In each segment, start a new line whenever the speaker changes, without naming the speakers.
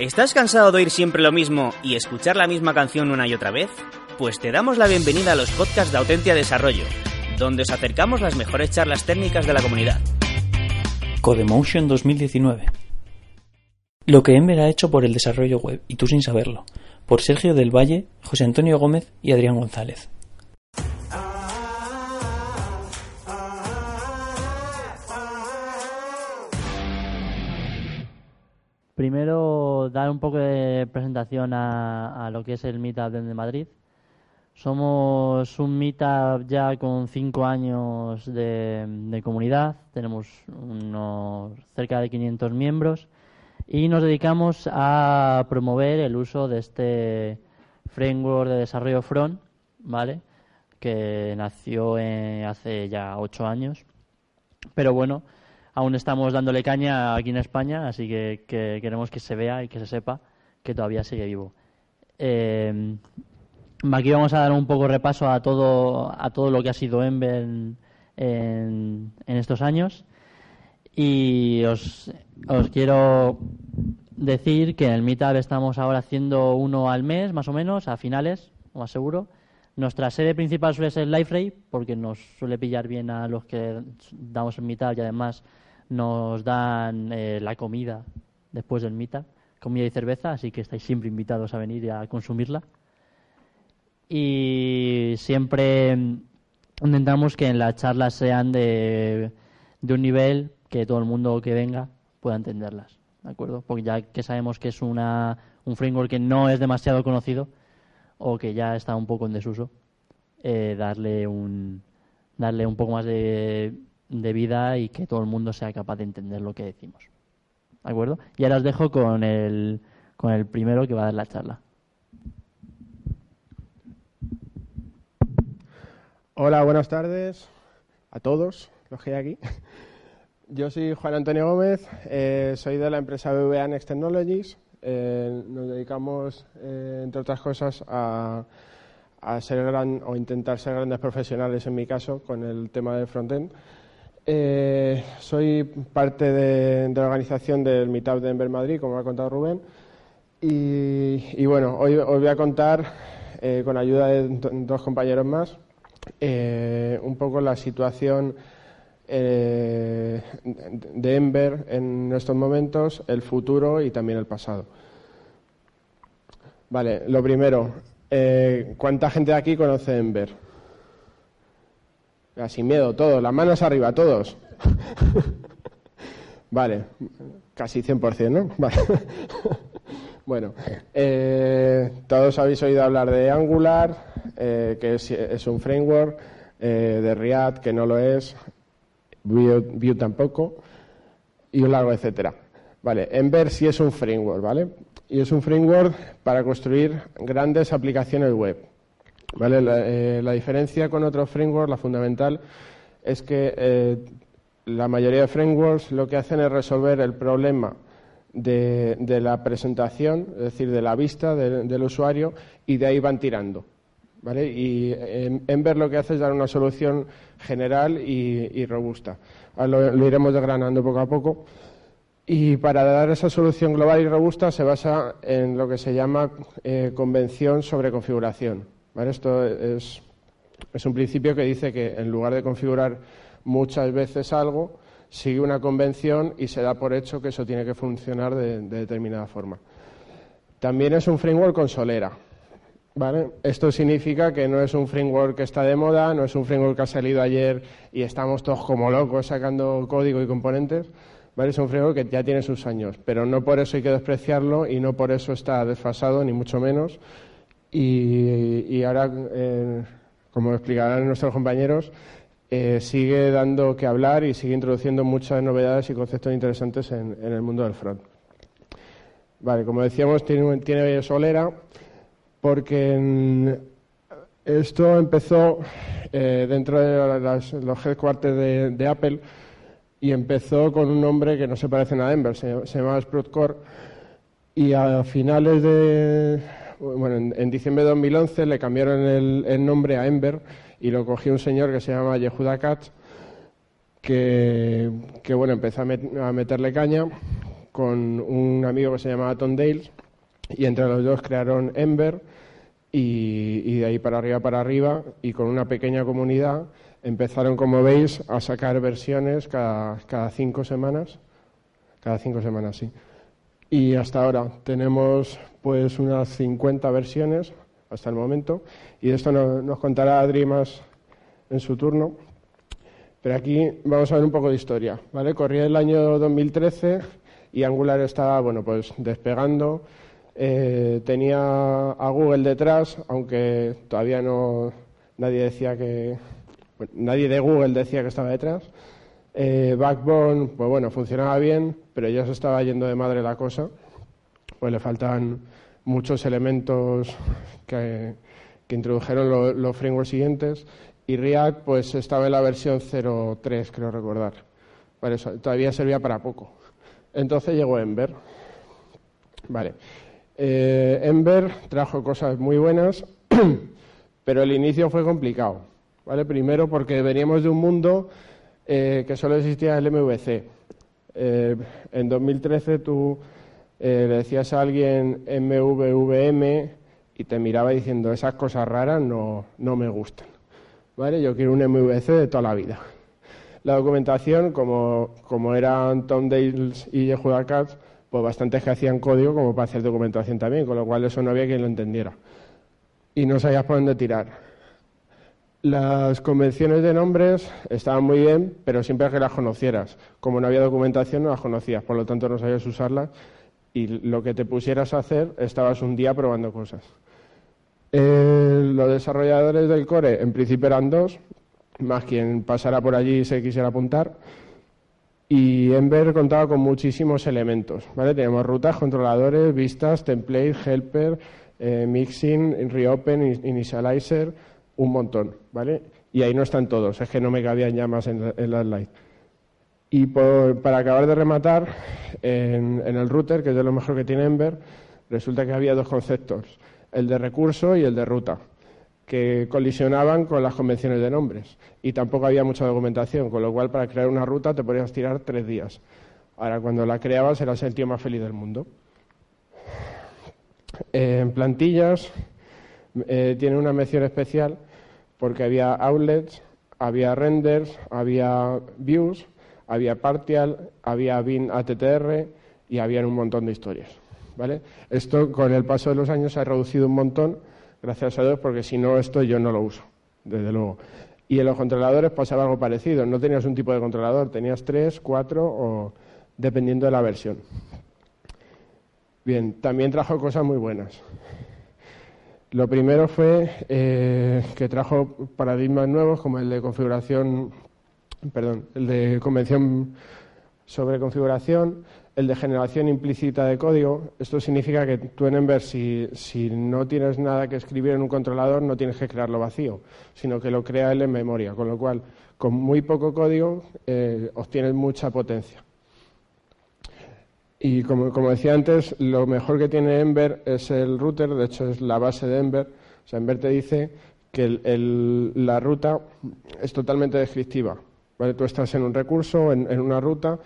¿Estás cansado de oír siempre lo mismo y escuchar la misma canción una y otra vez? Pues te damos la bienvenida a los podcasts de Autentia Desarrollo, donde os acercamos las mejores charlas técnicas de la comunidad.
Codemotion 2019. Lo que Ember ha hecho por el desarrollo web y tú sin saberlo. Por Sergio del Valle, José Antonio Gómez y Adrián González.
Primero, dar un poco de presentación a, lo que es el Meetup de Madrid. Somos un Meetup ya con cinco años de, comunidad, tenemos unos cerca de 500 miembros y nos dedicamos a promover el uso de este framework de desarrollo front, ¿vale? Que nació hace ya ocho años. Pero bueno, aún estamos dándole caña aquí en España, así que, queremos que se vea y que se sepa que todavía sigue vivo. Eh, aquí vamos a dar un poco repaso a todo, a todo lo que ha sido Ember en, estos años. Y os, os, quiero decir que en el Meetup estamos ahora haciendo uno al mes, más o menos, a finales, más seguro. Nuestra sede principal suele ser LifeRay, porque nos suele pillar bien a los que damos el Meetup y además nos dan eh, la comida después del mitad, comida y cerveza, así que estáis siempre invitados a venir y a consumirla. Y siempre intentamos que en las charlas sean de, de un nivel que todo el mundo que venga pueda entenderlas, ¿de acuerdo? Porque ya que sabemos que es una, un framework que no es demasiado conocido o que ya está un poco en desuso, eh, darle un darle un poco más de de vida y que todo el mundo sea capaz de entender lo que decimos. ¿De acuerdo? Y ahora os dejo con el, con el primero que va a dar la charla.
Hola, buenas tardes a todos los que hay aquí. Yo soy Juan Antonio Gómez, eh, soy de la empresa BVA Next Technologies. Eh, nos dedicamos, eh, entre otras cosas, a, a ser gran o intentar ser grandes profesionales, en mi caso, con el tema del frontend. Eh, soy parte de, la organización del Meetup de Enver Madrid, como ha contado Rubén. Y, bueno, hoy os voy a contar, eh, con ayuda de dos compañeros más, eh, un poco la situación de Ember en estos momentos, el futuro y también el pasado. Vale, lo primero, ¿cuánta gente de aquí conoce Ember? Sin miedo, todos, las manos arriba, todos. vale, casi 100%, ¿no? Vale. bueno, eh, todos habéis oído hablar de Angular, eh, que es, un framework, eh, de React, que no lo es, Vue, tampoco, y un largo etcétera. Vale, Ember sí es un framework, ¿vale? Y es un framework para construir grandes aplicaciones web. ¿Vale? Eh, la, diferencia con otros frameworks, la fundamental, es que eh, la mayoría de frameworks lo que hacen es resolver el problema de, la presentación, es decir, de la vista del usuario, y de ahí van tirando. ¿vale? Y Ember lo que hace es dar una solución general y, robusta. lo, iremos desgranando poco a poco. Y para dar esa solución global y robusta se basa en lo que se llama eh, convención sobre configuración. Esto es, un principio que dice que en lugar de configurar muchas veces algo, sigue una convención y se da por hecho que eso tiene que funcionar de, determinada forma. También es un framework con solera. Esto significa que no es un framework que está de moda, no es un framework que ha salido ayer y estamos todos como locos sacando código y componentes. Es un framework que ya tiene sus años, pero no por eso hay que despreciarlo y no por eso está desfasado, ni mucho menos, y, ahora, eh, como explicarán nuestros compañeros, eh, sigue dando que hablar y sigue introduciendo muchas novedades y conceptos interesantes en, el mundo del front. Vale, como decíamos, tiene, tiene solera porque esto empezó eh, dentro de los headquarters de, de, Apple y empezó con un nombre que no se parece a Denver, se, se llamaba Sprout Core y a finales de, bueno, en, diciembre de 2011 le cambiaron el, nombre a Ember y lo cogió un señor que se llama Yehuda Katz, que, bueno, empezó a, meterle caña con un amigo que se llamaba Tom Dales y entre los dos crearon Ember y, de ahí para arriba para arriba y con una pequeña comunidad empezaron, como veis, a sacar versiones cada cinco semanas. Cada cinco semanas, sí. Y hasta ahora tenemos pues unas 50 versiones hasta el momento. Y de esto nos, contará Adri más en su turno. Pero aquí vamos a ver un poco de historia. ¿vale? Corría el año 2013 y Angular estaba bueno, pues despegando. Eh, tenía a Google detrás, aunque todavía no nadie decía que nadie de Google decía que estaba detrás. Eh, Backbone, pues bueno, funcionaba bien, pero ya se estaba yendo de madre la cosa. Pues le faltan muchos elementos que, introdujeron los frameworks siguientes. Y React, pues estaba en la versión 0.3, creo recordar. todavía servía para poco. Entonces llegó Ember. Vale. Eh, Ember trajo cosas muy buenas, pero el inicio fue complicado. ¿vale? Primero porque veníamos de un mundo eh, que solo existía el MVC. Eh, en 2013 tú le decías a alguien MVVM y te miraba diciendo esas cosas raras no, no me gustan. ¿Vale? Yo quiero un MVC de toda la vida. La documentación, como, como eran Tom Dales y Yehuda Katz, pues bastantes que hacían código como para hacer documentación también, con lo cual eso no había quien lo entendiera. Y no sabías por dónde tirar. Las convenciones de nombres estaban muy bien, pero siempre que las conocieras. Como no había documentación, no las conocías, por lo tanto no sabías usarlas y lo que te pusieras a hacer, estabas un día probando cosas. Eh, los desarrolladores del core, en principio eran dos, más quien pasara por allí y se quisiera apuntar. Y Ember contaba con muchísimos elementos, ¿vale? Tenemos rutas, controladores, vistas, template, helper, eh, mixing, reopen, initializer, un montón, ¿vale? Y ahí no están todos, es que no me cabían ya más en, la slide. Y para acabar de rematar, en, el router, que es de lo mejor que tiene Ember, resulta que había dos conceptos, el de recurso y el de ruta que colisionaban con las convenciones de nombres y tampoco había mucha documentación, con lo cual para crear una ruta te podías tirar tres días. Ahora, cuando la creabas eras el tío más feliz del mundo. en plantillas eh, tiene una mención especial porque había outlets, había renders, había views, había partial, había bin ATTR y había un montón de historias. ¿vale? Esto con el paso de los años se ha reducido un montón gracias a Dios, porque si no, esto yo no lo uso, desde luego. Y en los controladores pasaba algo parecido. No tenías un tipo de controlador, tenías tres, cuatro o dependiendo de la versión. Bien, también trajo cosas muy buenas. Lo primero fue eh, que trajo paradigmas nuevos como el de configuración, perdón, el de convención sobre configuración, el de generación implícita de código. Esto significa que tú en Ember, si, no tienes nada que escribir en un controlador, no tienes que crearlo vacío, sino que lo crea él en memoria, con lo cual, con muy poco código, eh, obtienes mucha potencia. Y como, decía antes, lo mejor que tiene Ember es el router, de hecho es la base de Ember. O sea, Ember te dice que la ruta es totalmente descriptiva. ¿vale? Tú estás en un recurso, en una ruta,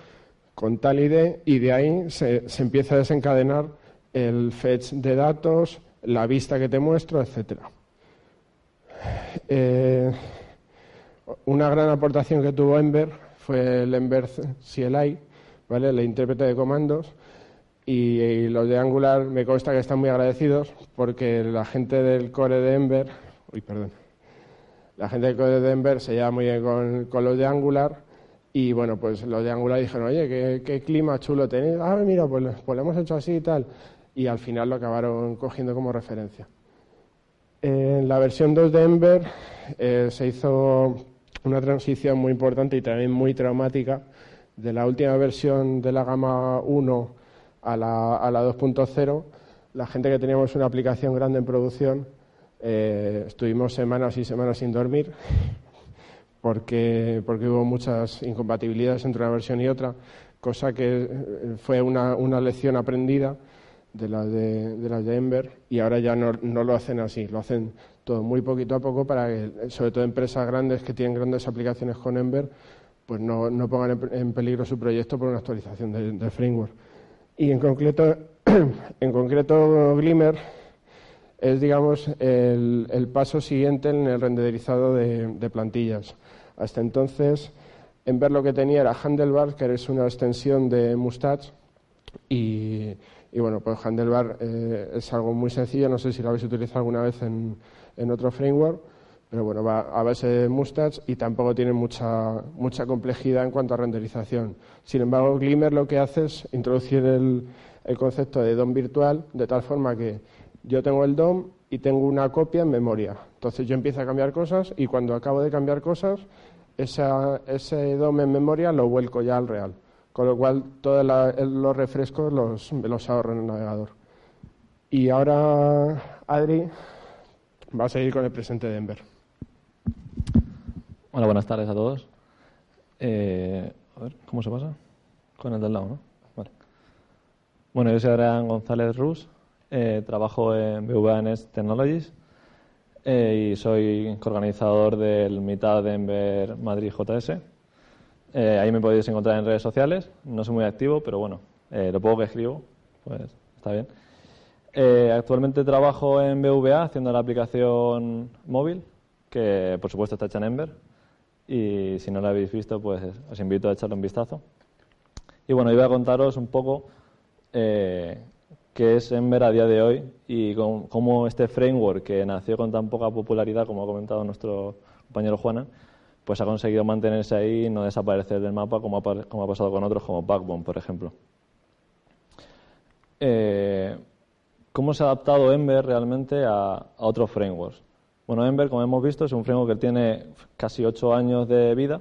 con tal ID y de ahí se, empieza a desencadenar el fetch de datos, la vista que te muestro, etcétera. Eh, una gran aportación que tuvo Ember fue el Ember CLI, ¿vale? el intérprete de comandos, y, los de Angular me consta que están muy agradecidos porque la gente del core de Ember, uy, perdón, la gente del core de Ember se lleva muy bien con, los de Angular y bueno, pues los de Angular dijeron, oye, qué, clima chulo tenéis. Ah, mira, pues, pues, lo hemos hecho así y tal. Y al final lo acabaron cogiendo como referencia. En la versión 2 de Ember eh, se hizo una transición muy importante y también muy traumática de la última versión de la gama 1 a la, a la 2.0. La gente que teníamos una aplicación grande en producción eh, estuvimos semanas y semanas sin dormir porque, porque hubo muchas incompatibilidades entre una versión y otra, cosa que eh, fue una, una lección aprendida de las de, de, las de Ember y ahora ya no, no, lo hacen así, lo hacen todo muy poquito a poco para que, sobre todo empresas grandes que tienen grandes aplicaciones con Ember, pues no, pongan en, peligro su proyecto por una actualización del framework. Y en concreto, en concreto Glimmer es, digamos, el, paso siguiente en el renderizado de, plantillas. Hasta entonces, en ver lo que tenía era Handlebar, que es una extensión de Mustache, y, bueno, pues Handlebar eh, es algo muy sencillo, no sé si lo habéis utilizado alguna vez en otro framework, pero bueno, va a base de Mustache y tampoco tiene mucha, mucha complejidad en cuanto a renderización. Sin embargo, Glimmer lo que hace es introducir el, el concepto de DOM virtual de tal forma que yo tengo el DOM y tengo una copia en memoria. Entonces yo empiezo a cambiar cosas y cuando acabo de cambiar cosas, ese DOM en memoria lo vuelco ya al real. Con lo cual todos los refrescos los, los ahorro en el navegador. Y ahora Adri va a seguir con el presente de Ember.
Hola, buenas tardes a todos. Eh, a ver, ¿cómo se pasa? Con el del lado, ¿no? Vale. Bueno, yo soy Adrián González Rus, eh, trabajo en BVNS Technologies eh, y soy coorganizador del mitad de Ember Madrid JS. ahí me podéis encontrar en redes sociales, no soy muy activo, pero bueno, lo poco que escribo, pues está bien. actualmente trabajo en BVA haciendo la aplicación móvil, que por supuesto está hecha en Ember y si no lo habéis visto, pues os invito a echarle un vistazo. Y bueno, iba a contaros un poco eh, qué es Ember a día de hoy y cómo este framework que nació con tan poca popularidad, como ha comentado nuestro compañero Juana, pues ha conseguido mantenerse ahí y no desaparecer del mapa como ha, pasado con otros como Backbone, por ejemplo. Eh, ¿Cómo se ha adaptado Ember realmente a otros frameworks? Bueno, Ember, como hemos visto, es un framework que tiene casi ocho años de vida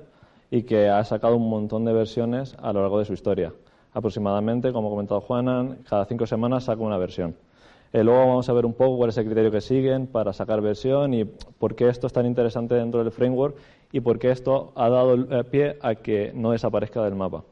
y que ha sacado un montón de versiones a lo largo de su historia. Aproximadamente, como ha comentado Juanan, cada cinco semanas saca una versión. Eh, luego vamos a ver un poco cuál es el criterio que siguen para sacar versión y por qué esto es tan interesante dentro del framework y por qué esto ha dado eh, pie a que no desaparezca del mapa.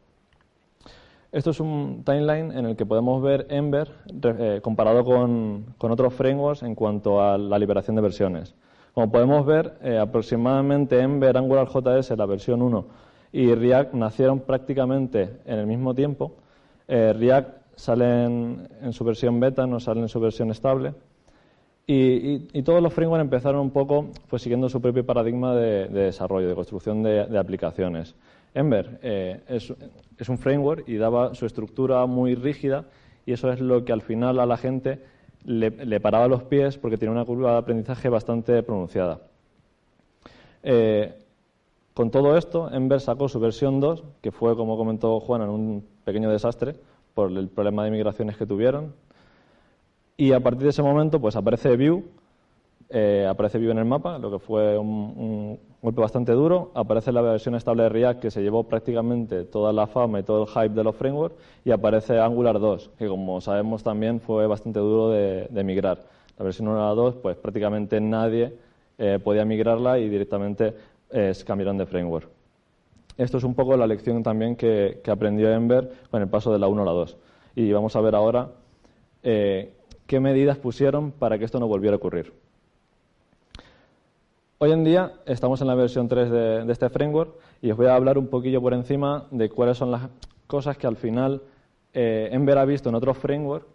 Esto es un timeline en el que podemos ver Ember eh, comparado con, otros frameworks en cuanto a la liberación de versiones. Como podemos ver, eh, aproximadamente Ember, Angular JS, la versión 1, y React nacieron prácticamente en el mismo tiempo. Eh, React sale en, su versión beta, no sale en su versión estable. Y, todos los frameworks empezaron un poco pues, siguiendo su propio paradigma de, desarrollo, de construcción de aplicaciones. Ember eh, es, un framework y daba su estructura muy rígida y eso es lo que al final a la gente le, paraba los pies porque tiene una curva de aprendizaje bastante pronunciada. Eh, con todo esto, Ember sacó su versión 2, que fue, como comentó Juan, un pequeño desastre por el problema de migraciones que tuvieron. Y a partir de ese momento, pues aparece Vue, eh, aparece Vue en el mapa, lo que fue un, golpe bastante duro. Aparece la versión estable de React, que se llevó prácticamente toda la fama y todo el hype de los frameworks. Y aparece Angular 2, que como sabemos también fue bastante duro de, migrar. La versión 1 a la 2, pues prácticamente nadie eh, podía migrarla y directamente eh, cambiaron de framework. Esto es un poco la lección también que, que, aprendió Ember con el paso de la 1 a la 2. Y vamos a ver ahora qué medidas pusieron para que esto no volviera a ocurrir. Hoy en día estamos en la versión 3 de, este framework y os voy a hablar un poquillo por encima de cuáles son las cosas que al final eh, Ember ha visto en otros frameworks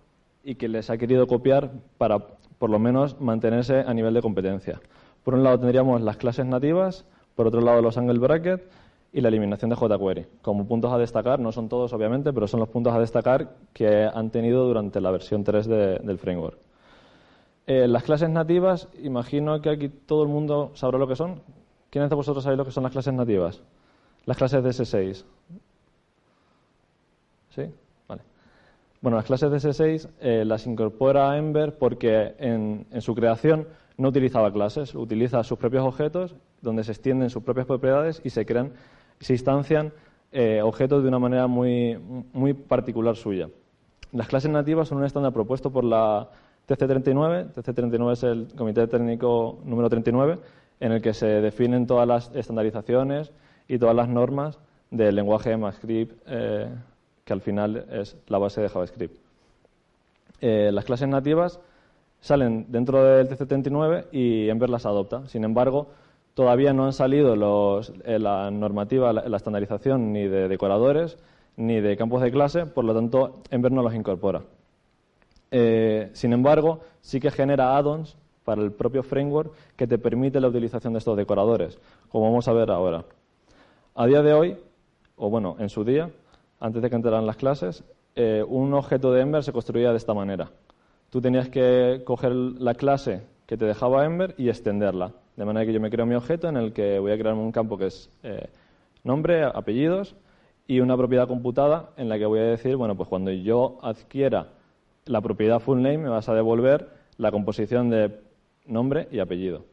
y que les ha querido copiar para por lo menos mantenerse a nivel de competencia. Por un lado tendríamos las clases nativas, por otro lado los angle brackets y la eliminación de jQuery. Como puntos a destacar, no son todos obviamente, pero son los puntos a destacar que han tenido durante la versión 3 del framework. Eh, las clases nativas, imagino que aquí todo el mundo sabrá lo que son. ¿Quiénes de vosotros sabéis lo que son las clases nativas? Las clases de S6. ¿Sí? Vale. Bueno, las clases de S6 eh, las incorpora Ember porque en, su creación no utilizaba clases, utiliza sus propios objetos donde se extienden sus propias propiedades y se crean, se instancian eh, objetos de una manera muy, muy particular suya. Las clases nativas son un estándar propuesto por la TC39. TC39 es el Comité Técnico número 39, en el que se definen todas las estandarizaciones y todas las normas del lenguaje EMAScript, eh, que al final es la base de JavaScript. Eh, las clases nativas salen dentro del TC39 y Ember las adopta. Sin embargo, todavía no han salido los, eh, la normativa, la, estandarización ni de decoradores ni de campos de clase, por lo tanto, Ember no los incorpora. Eh, sin embargo, sí que genera add-ons para el propio framework que te permite la utilización de estos decoradores, como vamos a ver ahora. A día de hoy, o bueno, en su día, antes de que entraran las clases, eh, un objeto de Ember se construía de esta manera. Tú tenías que coger la clase que te dejaba Ember y extenderla. De manera que yo me creo mi objeto en el que voy a crear un campo que es eh, nombre, apellidos y una propiedad computada en la que voy a decir, bueno, pues cuando yo adquiera la propiedad full name me vas a devolver la composición de nombre y apellido.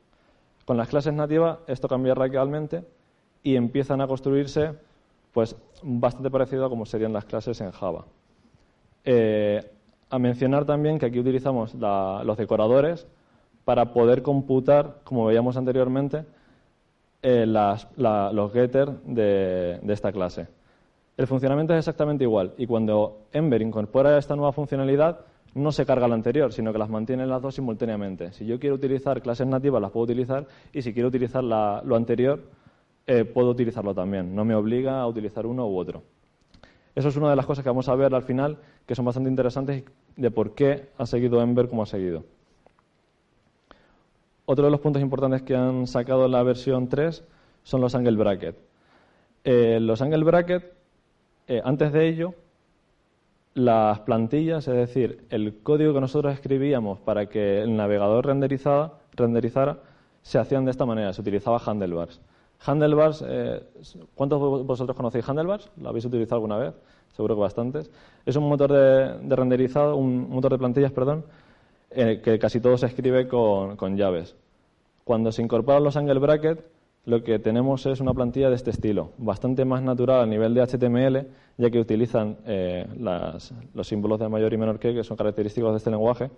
Con las clases nativas esto cambia radicalmente y empiezan a construirse pues bastante parecido a como serían las clases en Java. Eh, a mencionar también que aquí utilizamos los decoradores para poder computar, como veíamos anteriormente, eh, los getters de, de esta clase. El funcionamiento es exactamente igual y cuando Ember incorpora esta nueva funcionalidad no se carga la anterior, sino que las mantiene las dos simultáneamente. Si yo quiero utilizar clases nativas, las puedo utilizar y si quiero utilizar lo anterior, eh, puedo utilizarlo también. No me obliga a utilizar uno u otro. Eso es una de las cosas que vamos a ver al final, que son bastante interesantes de por qué ha seguido Ember como ha seguido. Otro de los puntos importantes que han sacado en la versión 3 son los angle bracket. Eh, los angle bracket, eh, antes de ello, las plantillas, es decir, el código que nosotros escribíamos para que el navegador renderizara, se hacían de esta manera, se utilizaba handlebars. Handlebars, eh, ¿cuántos de vosotros conocéis handlebars? ¿Lo habéis utilizado alguna vez? Seguro que bastantes. Es un motor de, renderizado, un motor de plantillas, perdón, eh, que casi todo se escribe con, con llaves. Cuando se incorporan los angle brackets, lo que tenemos es una plantilla de este estilo, bastante más natural a nivel de HTML, ya que utilizan eh, los símbolos de mayor y menor que, que son característicos de este lenguaje.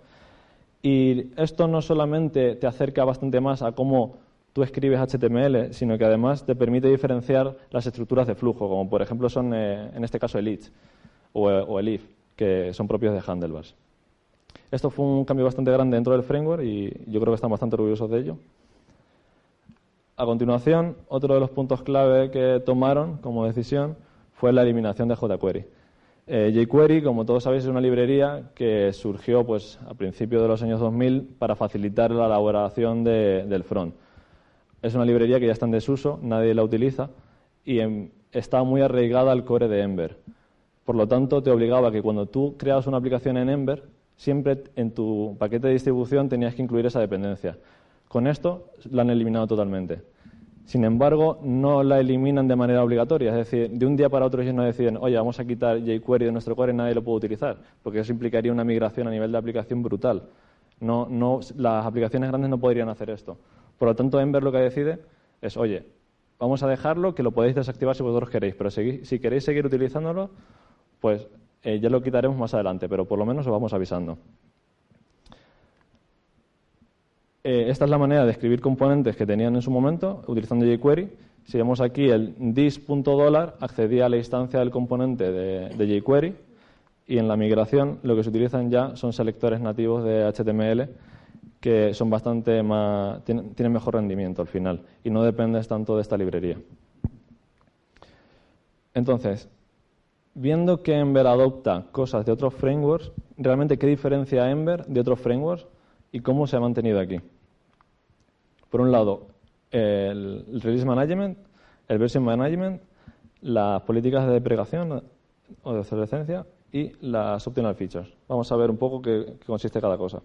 Y esto no solamente te acerca bastante más a cómo tú escribes HTML, sino que además te permite diferenciar las estructuras de flujo, como por ejemplo son eh, en este caso el each o, o, el if, que son propios de Handlebars. Esto fue un cambio bastante grande dentro del framework y yo creo que están bastante orgullosos de ello. A continuación, otro de los puntos clave que tomaron como decisión fue la eliminación de jQuery. Eh, jQuery, como todos sabéis, es una librería que surgió pues, a principios de los años 2000 para facilitar la elaboración del front. Es una librería que ya está en desuso, nadie la utiliza y está muy arraigada al core de Ember. Por lo tanto, te obligaba a que cuando tú creabas una aplicación en Ember, siempre en tu paquete de distribución tenías que incluir esa dependencia. Con esto la han eliminado totalmente. Sin embargo, no la eliminan de manera obligatoria. Es decir, de un día para otro ellos no deciden, oye, vamos a quitar jQuery de nuestro core y nadie lo puede utilizar, porque eso implicaría una migración a nivel de aplicación brutal. No, no, las aplicaciones grandes no podrían hacer esto. Por lo tanto, Ember lo que decide es, oye, vamos a dejarlo, que lo podéis desactivar si vosotros queréis, pero si, queréis seguir utilizándolo, pues eh, ya lo quitaremos más adelante, pero por lo menos os vamos avisando. Eh, esta es la manera de escribir componentes que tenían en su momento utilizando jQuery. Si vemos aquí el this.dollar accedía a la instancia del componente de, jQuery y en la migración lo que se utilizan ya son selectores nativos de HTML que son bastante más, tienen, tienen mejor rendimiento al final y no dependes tanto de esta librería. Entonces, viendo que Ember adopta cosas de otros frameworks, realmente qué diferencia Ember de otros frameworks y cómo se ha mantenido aquí. Por un lado, el Release Management, el Version Management, las políticas de deprecación o de obsolescencia y las Optional Features. Vamos a ver un poco qué, consiste cada cosa.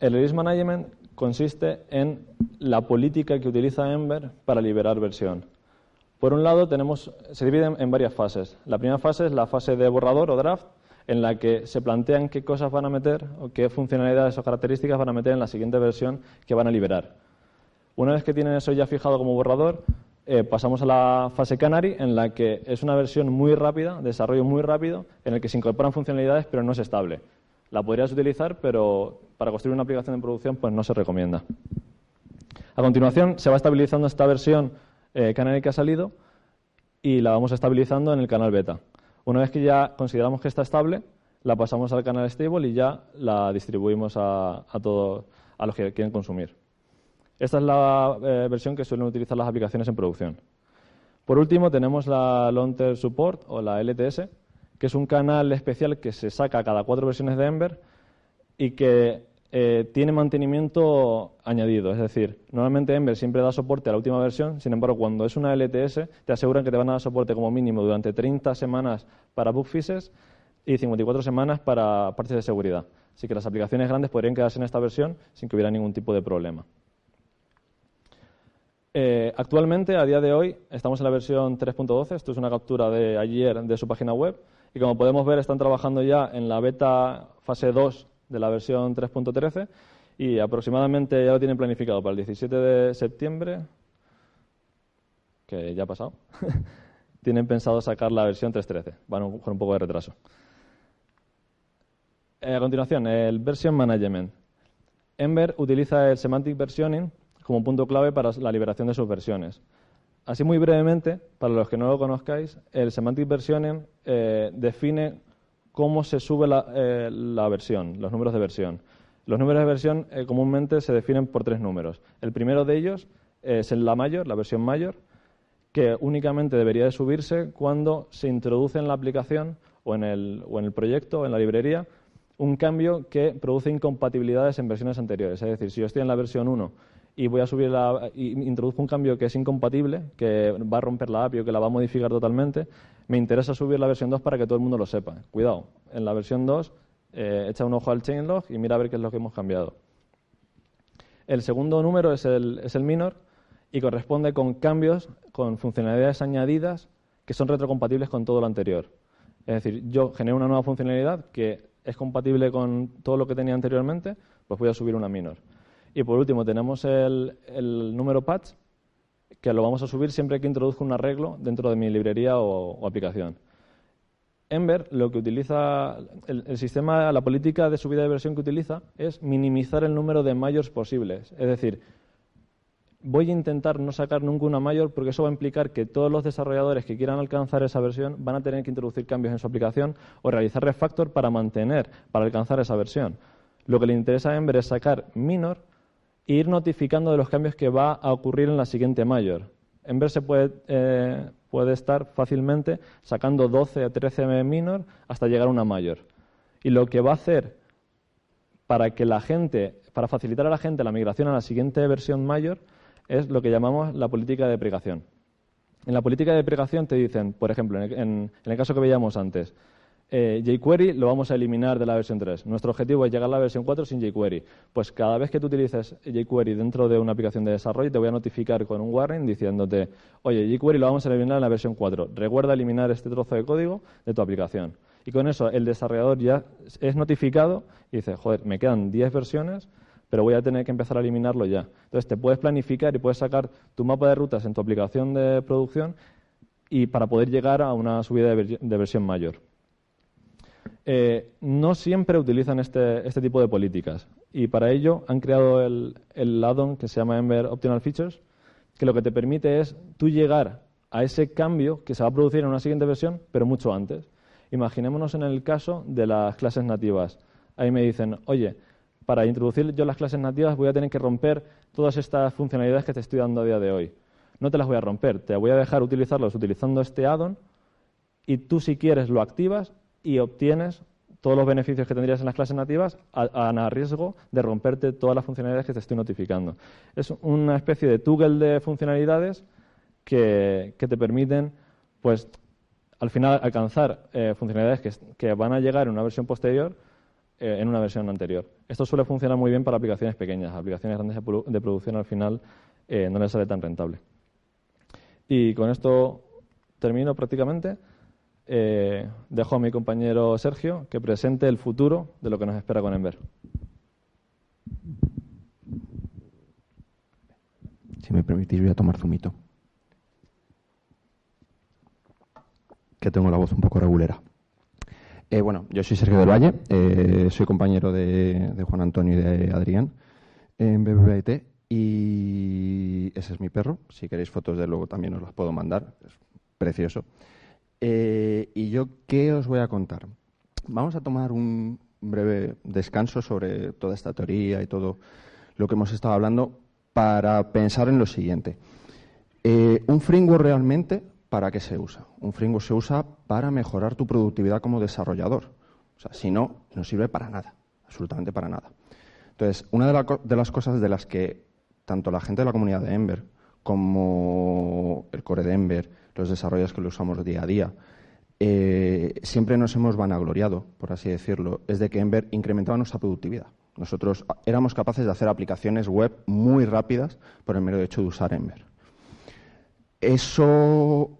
El Release Management consiste en la política que utiliza Ember para liberar versión. Por un lado, tenemos, se divide en varias fases. La primera fase es la fase de borrador o draft, en la que se plantean qué cosas van a meter o qué funcionalidades o características van a meter en la siguiente versión que van a liberar. Una vez que tienen eso ya fijado como borrador, eh, pasamos a la fase Canary, en la que es una versión muy rápida, desarrollo muy rápido, en el que se incorporan funcionalidades, pero no es estable. La podrías utilizar, pero para construir una aplicación en producción, pues no se recomienda. A continuación, se va estabilizando esta versión eh, Canary que ha salido y la vamos estabilizando en el canal beta. Una vez que ya consideramos que está estable, la pasamos al canal stable y ya la distribuimos a, todos a los que quieren consumir. Esta es la eh, versión que suelen utilizar las aplicaciones en producción. Por último, tenemos la Long Support o la LTS, que es un canal especial que se saca cada cuatro versiones de Ember y que eh, tiene mantenimiento añadido. Es decir, normalmente Ember siempre da soporte a la última versión, sin embargo, cuando es una LTS, te aseguran que te van a dar soporte como mínimo durante 30 semanas para bug fixes y 54 semanas para parches de seguridad. Así que las aplicaciones grandes podrían quedarse en esta versión sin que hubiera ningún tipo de problema. Eh, actualmente, a día de hoy, estamos en la versión 3.12. Esto es una captura de ayer de su página web. Y como podemos ver, están trabajando ya en la beta fase 2 de la versión 3.13 y aproximadamente ya lo tienen planificado para el 17 de septiembre, que ya ha pasado. tienen pensado sacar la versión 3.13. Van con un poco de retraso. Eh, a continuación, el Version Management. Ember utiliza el Semantic Versioning como punto clave para la liberación de sus versiones. Así muy brevemente, para los que no lo conozcáis, el Semantic Versioning eh, define cómo se sube eh, la, versión, los números de versión. Los números de versión eh, comúnmente se definen por tres números. El primero de ellos es la mayor, la versión mayor, que únicamente debería de subirse cuando se introduce en la aplicación o en el, o en el proyecto o en la librería un cambio que produce incompatibilidades en versiones anteriores. Es decir, si yo estoy en la versión 1 y voy a subir la, introduzco un cambio que es incompatible, que va a romper la API o que la va a modificar totalmente, me interesa subir la versión 2 para que todo el mundo lo sepa. Cuidado, en la versión 2 eh, echa un ojo al changelog y mira a ver qué es lo que hemos cambiado. El segundo número es el, es el minor y corresponde con cambios, con funcionalidades añadidas que son retrocompatibles con todo lo anterior. Es decir, yo genero una nueva funcionalidad que es compatible con todo lo que tenía anteriormente, pues voy a subir una minor. Y por último tenemos el, número patch, que lo vamos a subir siempre que introduzca un arreglo dentro de mi librería o, aplicación. Ember lo que utiliza, el, sistema, la política de subida de versión que utiliza es minimizar el número de mayores posibles. Es decir, voy a intentar no sacar nunca una mayor porque eso va a implicar que todos los desarrolladores que quieran alcanzar esa versión van a tener que introducir cambios en su aplicación o realizar refactor para mantener, para alcanzar esa versión. Lo que le interesa a Ember es sacar minor e ir notificando de los cambios que va a ocurrir en la siguiente mayor. Ember se puede, eh, puede estar fácilmente sacando 12 o 13 minor hasta llegar a una mayor. Y lo que va a hacer para que la gente, para facilitar a la gente la migración a la siguiente versión mayor, es lo que llamamos la política de deprecación. En la política de deprecación te dicen, por ejemplo, en el caso que veíamos antes, eh, jQuery lo vamos a eliminar de la versión 3. Nuestro objetivo es llegar a la versión 4 sin jQuery. Pues cada vez que tú utilices jQuery dentro de una aplicación de desarrollo, te voy a notificar con un warning diciéndote, oye, jQuery lo vamos a eliminar en la versión 4. Recuerda eliminar este trozo de código de tu aplicación. Y con eso el desarrollador ya es notificado y dice, joder, me quedan 10 versiones, pero voy a tener que empezar a eliminarlo ya. Entonces te puedes planificar y puedes sacar tu mapa de rutas en tu aplicación de producción y para poder llegar a una subida de versión mayor. Eh, no siempre utilizan este, este, tipo de políticas y para ello han creado el, el add-on que se llama Ember Optional Features, que lo que te permite es tú llegar a ese cambio que se va a producir en una siguiente versión, pero mucho antes. Imaginémonos en el caso de las clases nativas. Ahí me dicen, oye, para introducir yo las clases nativas voy a tener que romper todas estas funcionalidades que te estoy dando a día de hoy. No te las voy a romper, te voy a dejar utilizarlos utilizando este add-on y tú si quieres lo activas y obtienes todos los beneficios que tendrías en las clases nativas a, riesgo de romperte todas las funcionalidades que te estoy notificando. Es una especie de toggle de funcionalidades que, te permiten, pues, al final alcanzar eh, funcionalidades que, van a llegar en una versión posterior eh, en una versión anterior. Esto suele funcionar muy bien para aplicaciones pequeñas. Aplicaciones grandes de, producción al final eh, no les sale tan rentable. Y con esto termino prácticamente. Eh, dejo a mi compañero Sergio que presente el futuro de lo que nos espera con Ember.
Si me permitís, voy a tomar zumito. Que tengo la voz un poco regulera. Eh, bueno, yo soy Sergio del Valle, eh, soy compañero de, Juan Antonio y de Adrián en BBVT y ese es mi perro. Si queréis fotos de luego también os las puedo mandar, es precioso. Eh, ¿Y yo qué os voy a contar? Vamos a tomar un breve descanso sobre toda esta teoría y todo lo que hemos estado hablando para pensar en lo siguiente. Eh, un framework realmente ¿para qué se usa? Un framework se usa para mejorar tu productividad como desarrollador. O sea, si no, no sirve para nada, absolutamente para nada. Entonces, una de, las cosas de las que tanto la gente de la comunidad de Ember como el core de Ember, los desarrolladores que lo usamos día a día, eh, siempre nos hemos vanagloriado, por así decirlo, es de que Ember incrementaba nuestra productividad. Nosotros éramos capaces de hacer aplicaciones web muy rápidas por el mero hecho de usar Ember. ¿Eso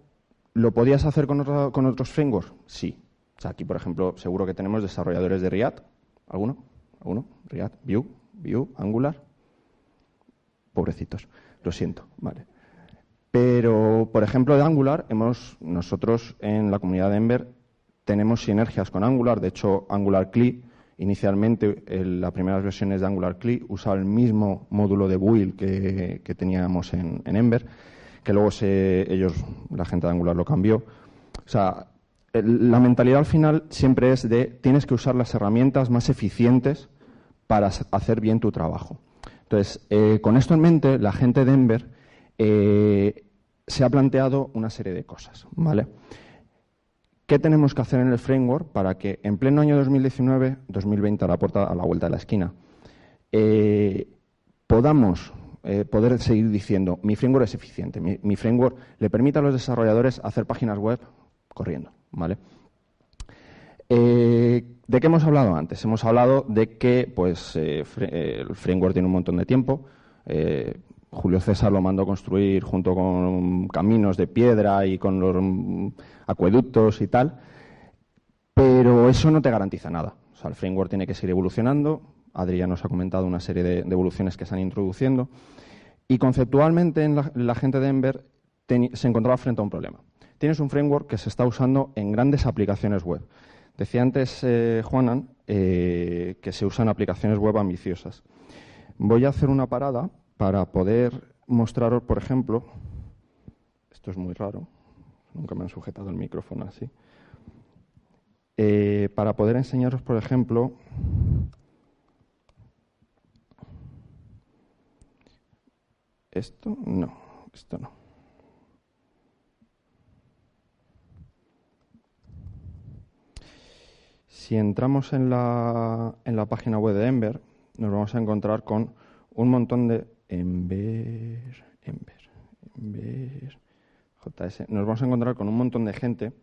lo podías hacer con, otros frameworks? Sí. aquí, por ejemplo, seguro que tenemos desarrolladores de React. ¿Alguno? ¿Alguno? React, Vue, Vue, Angular. Pobrecitos. Lo siento. Vale. Pero, por ejemplo, de Angular, hemos, nosotros en la comunidad de Ember tenemos sinergias con Angular. De hecho, Angular CLI, inicialmente, en las primeras versiones de Angular CLI, usaba el mismo módulo de build que, teníamos en, Ember, que luego ellos, la gente de Angular lo cambió. O sea, la mentalidad al final siempre es de tienes que usar las herramientas más eficientes para hacer bien tu trabajo. Entonces, eh, con esto en mente, la gente de Ember eh, se ha planteado una serie de cosas, ¿vale? ¿Qué tenemos que hacer en el framework para que en pleno año 2019, 2020 a la puerta, a la vuelta de la esquina, eh, podamos eh, poder seguir diciendo mi framework es eficiente, mi, framework le permite a los desarrolladores hacer páginas web corriendo, ¿vale? Eh, ¿De qué hemos hablado antes? Hemos hablado de que pues, el framework tiene un montón de tiempo. Julio César lo mandó construir junto con caminos de piedra y con los mm, acueductos y tal, pero eso no te garantiza nada. O sea, el framework tiene que seguir evolucionando. Adrián nos ha comentado una serie de, evoluciones que se han introduciendo. Y conceptualmente en la, gente de Ember se encontraba frente a un problema. Tienes un framework que se está usando en grandes aplicaciones web. Decía antes eh, Juanan eh, que se usan aplicaciones web ambiciosas. Voy a hacer una parada para poder mostraros, por ejemplo, esto es muy raro, nunca me han sujetado el micrófono así, eh, para poder enseñaros, por ejemplo, esto, no, esto no. Si entramos en la, en la página web de Ember, nos vamos a encontrar con un montón de Ember, Ember, Ember, JS. Nos vamos a encontrar con un montón de gente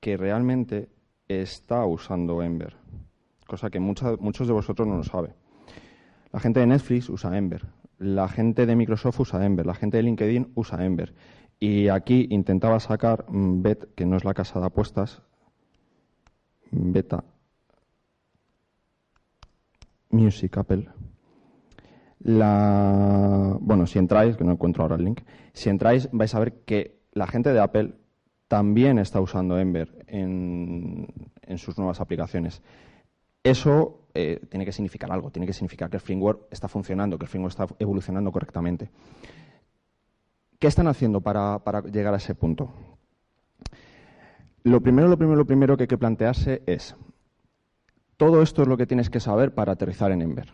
que realmente está usando Ember, cosa que muchos de vosotros no lo sabe. La gente de Netflix usa Ember, la gente de Microsoft usa Ember, la gente de LinkedIn usa Ember. Y aquí intentaba sacar mm, Bet, que no es la casa de apuestas, Beta Music Apple la, bueno, si entráis, que no encuentro ahora el link, si entráis vais a ver que la gente de Apple también está usando Ember en, sus nuevas aplicaciones. Eso eh, tiene que significar algo, tiene que significar que el framework está funcionando, que el framework está evolucionando correctamente. ¿Qué están haciendo para, para llegar a ese punto? Lo primero, lo primero, lo primero que hay que plantearse es, todo esto es lo que tienes que saber para aterrizar en Ember.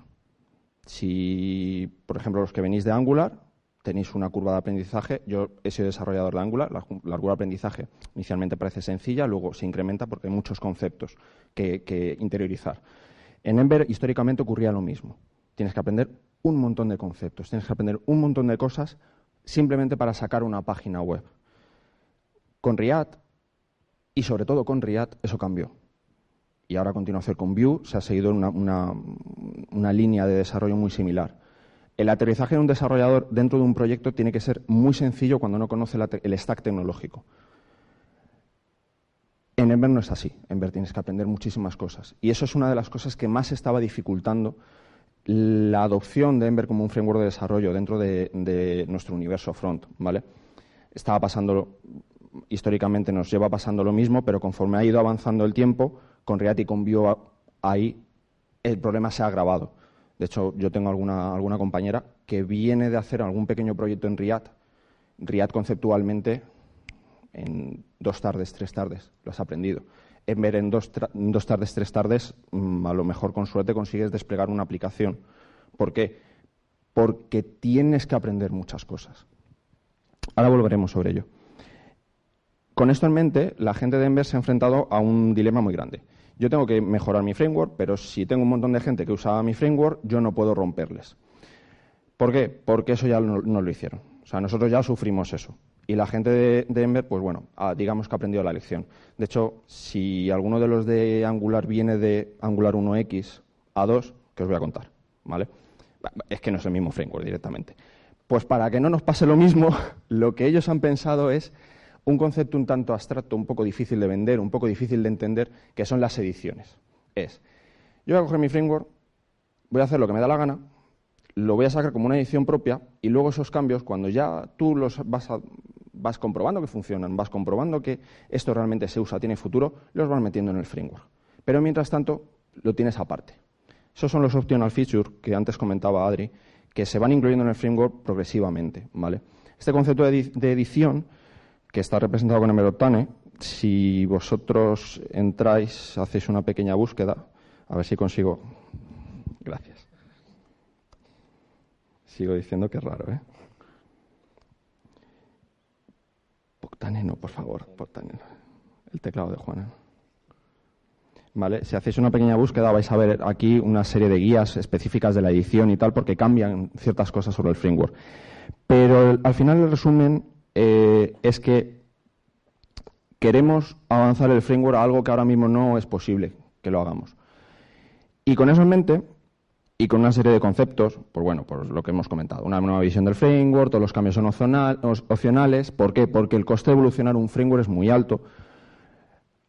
Si, por ejemplo, los que venís de Angular, tenéis una curva de aprendizaje. Yo he sido desarrollador de Angular. La, curva de aprendizaje inicialmente parece sencilla, luego se incrementa porque hay muchos conceptos que, interiorizar. En Ember históricamente ocurría lo mismo. Tienes que aprender un montón de conceptos, tienes que aprender un montón de cosas simplemente para sacar una página web. Con React y sobre todo con React eso cambió y ahora a continuación con Vue, se ha seguido una, una, línea de desarrollo muy similar. El aterrizaje de un desarrollador dentro de un proyecto tiene que ser muy sencillo cuando no conoce el stack tecnológico. En Ember no es así. Ember tienes que aprender muchísimas cosas. Y eso es una de las cosas que más estaba dificultando la adopción de Ember como un framework de desarrollo dentro de, de nuestro universo front. ¿vale? Estaba pasando, históricamente nos lleva pasando lo mismo, pero conforme ha ido avanzando el tiempo, con React y con Vue ahí el problema se ha agravado. De hecho, yo tengo alguna, alguna compañera que viene de hacer algún pequeño proyecto en React. React conceptualmente en dos tardes, tres tardes, lo has aprendido. En ver en dos, dos tardes, tres tardes, mm, a lo mejor con suerte consigues desplegar una aplicación. ¿Por qué? Porque tienes que aprender muchas cosas. Ahora volveremos sobre ello. Con esto en mente, la gente de Ember se ha enfrentado a un dilema muy grande. Yo tengo que mejorar mi framework, pero si tengo un montón de gente que usaba mi framework, yo no puedo romperles. ¿Por qué? Porque eso ya no, lo hicieron. O sea, nosotros ya sufrimos eso. Y la gente de, Ember, pues bueno, digamos que ha aprendido la lección. De hecho, si alguno de los de Angular viene de Angular 1X a 2, que os voy a contar, ¿vale? Es que no es el mismo framework directamente. Pues para que no nos pase lo mismo, lo que ellos han pensado es un concepto un tanto abstracto, un poco difícil de vender, un poco difícil de entender, que son las ediciones. Es, yo voy a coger mi framework, voy a hacer lo que me da la gana, lo voy a sacar como una edición propia y luego esos cambios, cuando ya tú los vas, vas comprobando que funcionan, vas comprobando que esto realmente se usa, tiene futuro, los vas metiendo en el framework. Pero mientras tanto, lo tienes aparte. Esos son los optional features que antes comentaba Adri, que se van incluyendo en el framework progresivamente. ¿vale? Este concepto de, edición, que está representado con Emeroctane, si vosotros entráis, hacéis una pequeña búsqueda, a ver si consigo. Gracias. Sigo diciendo que es raro, ¿eh? no, por favor. El teclado de Juana. ¿Vale? Si hacéis una pequeña búsqueda vais a ver aquí una serie de guías específicas de la edición y tal, porque cambian ciertas cosas sobre el framework. Pero al final el resumen eh, es que queremos avanzar el framework a algo que ahora mismo no es posible que lo hagamos. Y con eso en mente, y con una serie de conceptos, pues bueno, pues lo que hemos comentado, una nueva visión del framework, todos los cambios son opcionales. ¿Por qué? Porque el coste de evolucionar un framework es muy alto.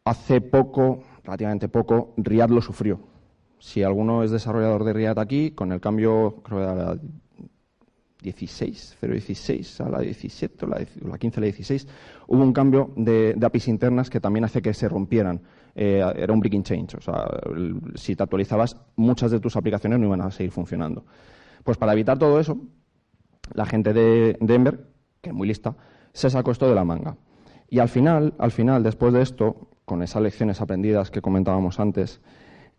Hace poco, relativamente poco, Riad lo sufrió. Si alguno es desarrollador de Riad aquí, con el cambio, creo que 16, 016 a la 17, o la 15 a la 16, hubo un cambio de, de APIs internas que también hace que se rompieran eh, era un breaking change. O sea, si te actualizabas, muchas de tus aplicaciones no iban a seguir funcionando. Pues para evitar todo eso, la gente de, Ember, que es muy lista, se sacó esto de la manga. Y al final, al final, después de esto, con esas lecciones aprendidas que comentábamos antes,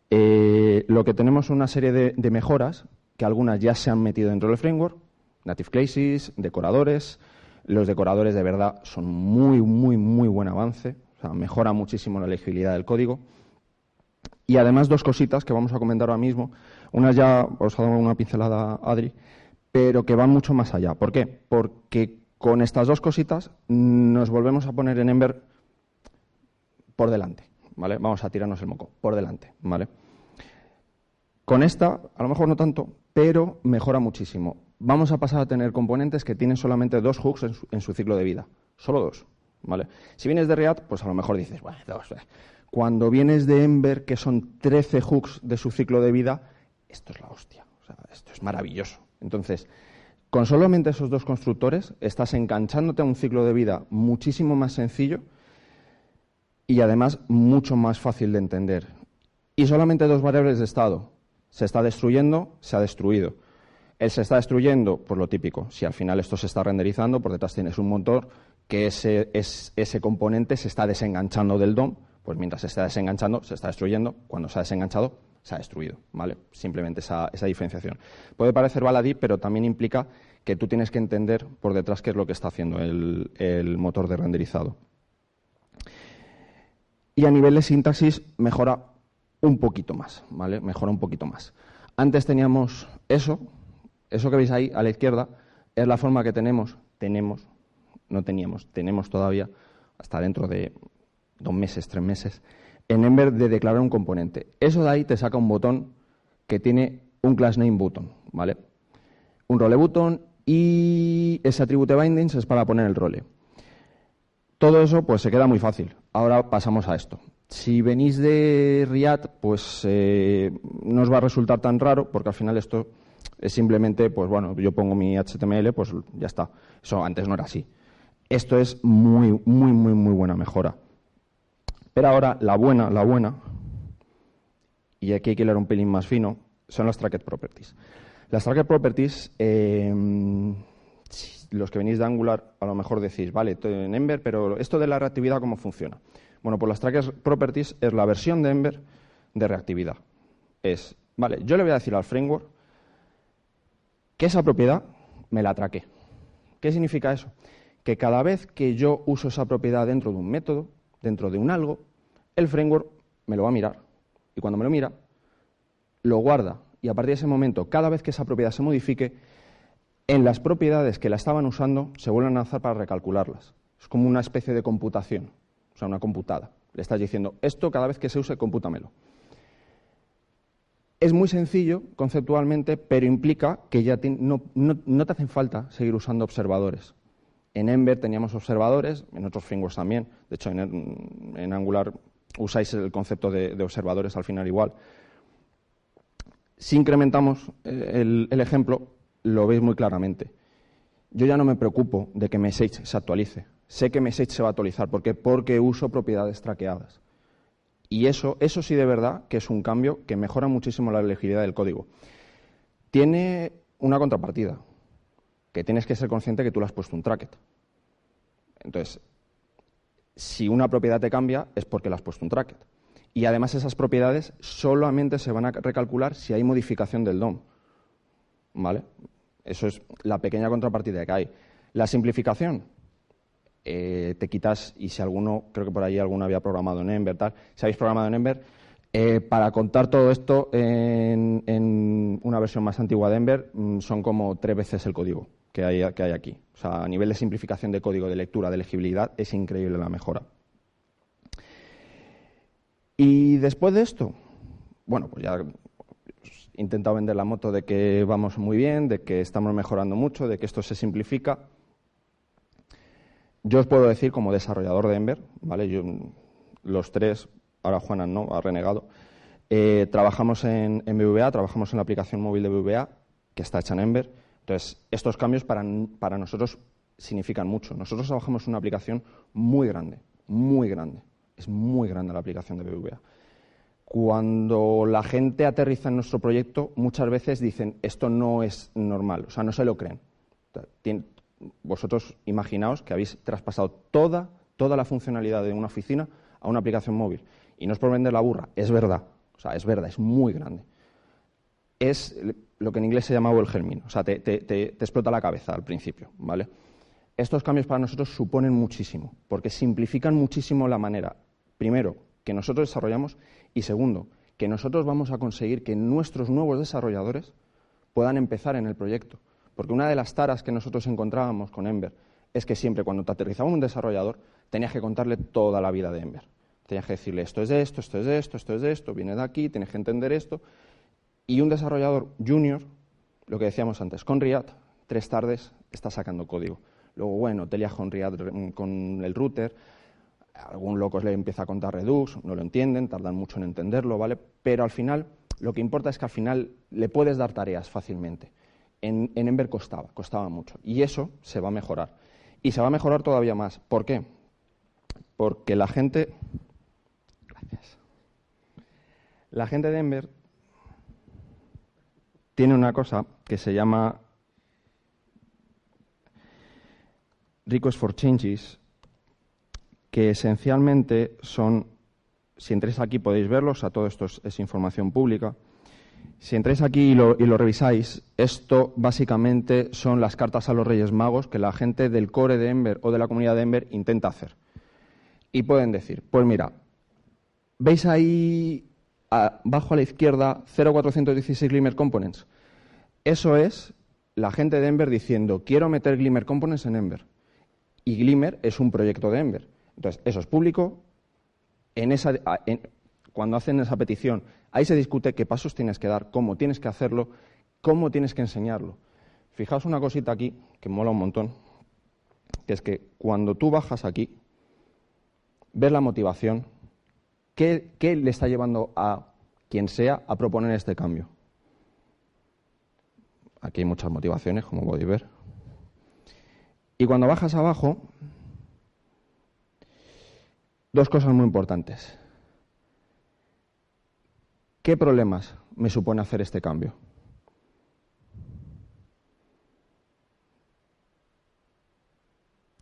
eh, lo que tenemos es una serie de, de, mejoras que algunas ya se han metido dentro del framework, native classes, decoradores. Los decoradores de verdad son muy, muy, muy buen avance. O sea, mejora muchísimo la legibilidad del código. Y además dos cositas que vamos a comentar ahora mismo. Una ya os ha dado una pincelada Adri, pero que van mucho más allá. ¿Por qué? Porque con estas dos cositas nos volvemos a poner en Ember por delante, ¿vale? Vamos a tirarnos el moco, por delante, ¿vale? Con esta, a lo mejor no tanto, pero mejora muchísimo. Vamos a pasar a tener componentes que tienen solamente dos hooks en su, ciclo de vida, solo dos, ¿vale? Si vienes de React, pues a lo mejor dices, bueno, dos. Cuando vienes de Ember, que son 13 hooks de su ciclo de vida, esto es la hostia. O sea, esto es maravilloso. Entonces, con solamente esos dos constructores, estás enganchándote a un ciclo de vida muchísimo más sencillo y además mucho más fácil de entender. Y solamente dos variables de estado. Se está destruyendo, se ha destruido. Él se está destruyendo, por lo típico. Si al final esto se está renderizando, por detrás tienes un motor que ese, componente se está desenganchando del DOM, pues mientras se está desenganchando, se está destruyendo. Cuando se ha desenganchado, se ha destruido. ¿vale? Simplemente esa, esa diferenciación. Puede parecer baladí, pero también implica que tú tienes que entender por detrás qué es lo que está haciendo el, el motor de renderizado. Y a nivel de sintaxis mejora un poquito más, ¿vale? Mejora un poquito más. Antes teníamos eso, eso que veis ahí a la izquierda, es la forma que tenemos, tenemos, no teníamos, tenemos todavía, hasta dentro de dos meses, tres meses, en Ember de declarar un componente. Eso de ahí te saca un botón que tiene un class name button, ¿vale? Un role button y ese atributo bindings es para poner el role. Todo eso pues se queda muy fácil. Ahora pasamos a esto. Si venís de React, pues eh, no os va a resultar tan raro porque al final esto es simplemente, pues bueno, yo pongo mi HTML, pues ya está. Eso antes no era así. Esto es muy, muy, muy, muy buena mejora. Pero ahora, la buena, la buena, y aquí hay que leer un pelín más fino, son las tracked properties. Las tracked properties, eh, los que venís de Angular, a lo mejor decís, vale, en Ember, pero esto de la reactividad, ¿cómo funciona? Bueno, pues las tracked properties es la versión de Ember de reactividad. Es, vale, yo le voy a decir al framework que esa propiedad me la traque. ¿Qué significa eso? que cada vez que yo uso esa propiedad dentro de un método, dentro de un algo, el framework me lo va a mirar. Y cuando me lo mira, lo guarda. Y a partir de ese momento, cada vez que esa propiedad se modifique, en las propiedades que la estaban usando se vuelven a lanzar para recalcularlas. Es como una especie de computación, o sea, una computada. Le estás diciendo, esto cada vez que se use, compútamelo. Es muy sencillo conceptualmente, pero implica que ya no, te hacen falta seguir usando observadores. En Ember teníamos observadores, en otros frameworks también. De hecho, en, Angular usáis el concepto de, observadores al final igual. Si incrementamos eh, el, ejemplo, lo veis muy claramente. Yo ya no me preocupo de que Message se actualice. Sé que Message se va a actualizar. ¿Por qué? Porque uso propiedades traqueadas. Y eso, eso sí de verdad que es un cambio que mejora muchísimo la legibilidad del código. Tiene una contrapartida, que tienes que ser consciente que tú le has puesto un tracket. Entonces, si una propiedad te cambia es porque le has puesto un tracket. Y además esas propiedades solamente se van a recalcular si hay modificación del DOM. ¿Vale? Eso es la pequeña contrapartida que hay. La simplificación, eh, te quitas, y si alguno, creo que por ahí alguno había programado en Ember, tal, si habéis programado en Ember, eh, para contar todo esto en, una versión más antigua de Ember mm, son como tres veces el código que hay, que hay aquí. O sea, a nivel de simplificación de código, de lectura, de legibilidad, es increíble la mejora. Y después de esto, bueno, pues ya intentado vender la moto de que vamos muy bien, de que estamos mejorando mucho, de que esto se simplifica. Yo os puedo decir, como desarrollador de Ember, ¿vale? Yo, los tres, ahora Juana no, ha renegado, eh, trabajamos en, en, BVA, trabajamos en la aplicación móvil de BVA, que está hecha en Ember. Entonces, estos cambios para, para nosotros significan mucho. Nosotros trabajamos en una aplicación muy grande, muy grande. Es muy grande la aplicación de BVA. Cuando la gente aterriza en nuestro proyecto, muchas veces dicen, esto no es normal, o sea, no se lo creen vosotros imaginaos que habéis traspasado toda, toda la funcionalidad de una oficina a una aplicación móvil. Y no es por vender la burra, es verdad. O sea, es verdad, es muy grande. Es lo que en inglés se llama overwhelming, o sea, te, te, explota la cabeza al principio, ¿vale? Estos cambios para nosotros suponen muchísimo, porque simplifican muchísimo la manera, primero, que nosotros desarrollamos y segundo, que nosotros vamos a conseguir que nuestros nuevos desarrolladores puedan empezar en el proyecto. Porque una de las taras que nosotros encontrábamos con Ember es que siempre cuando te aterrizaba un desarrollador tenías que contarle toda la vida de Ember. Tenías que decirle esto es de esto, esto es de esto, esto es de esto, viene de aquí, tienes que entender esto. Y un desarrollador junior, lo que decíamos antes, con React, tres tardes está sacando código. Luego, bueno, te con React con el router, algún loco le empieza a contar Redux, no lo entienden, tardan mucho en entenderlo, ¿vale? Pero al final, lo que importa es que al final le puedes dar tareas fácilmente en, Ember costaba, costaba mucho. Y eso se va a mejorar. Y se va a mejorar todavía más. ¿Por qué? Porque la gente. Gracias. La gente de Ember tiene una cosa que se llama Request for Changes, que esencialmente son, si entréis aquí podéis verlos, a todo esto es información pública, si entráis aquí y lo, revisáis, esto básicamente son las cartas a los Reyes Magos que la gente del core de Ember o de la comunidad de Ember intenta hacer. Y pueden decir, pues mira, ¿veis ahí abajo a la izquierda 0416 Glimmer Components? Eso es la gente de Ember diciendo, quiero meter Glimmer Components en Ember. Y Glimmer es un proyecto de Ember. Entonces, eso es público. En esa, cuando hacen esa petición, ahí se discute qué pasos tienes que dar, cómo tienes que hacerlo, cómo tienes que enseñarlo. Fijaos una cosita aquí que mola un montón, que es que cuando tú bajas aquí, ves la motivación, ¿qué, qué le está llevando a quien sea a proponer este cambio? Aquí hay muchas motivaciones, como podéis ver. Y cuando bajas abajo, dos cosas muy importantes. ¿Qué problemas me supone hacer este cambio?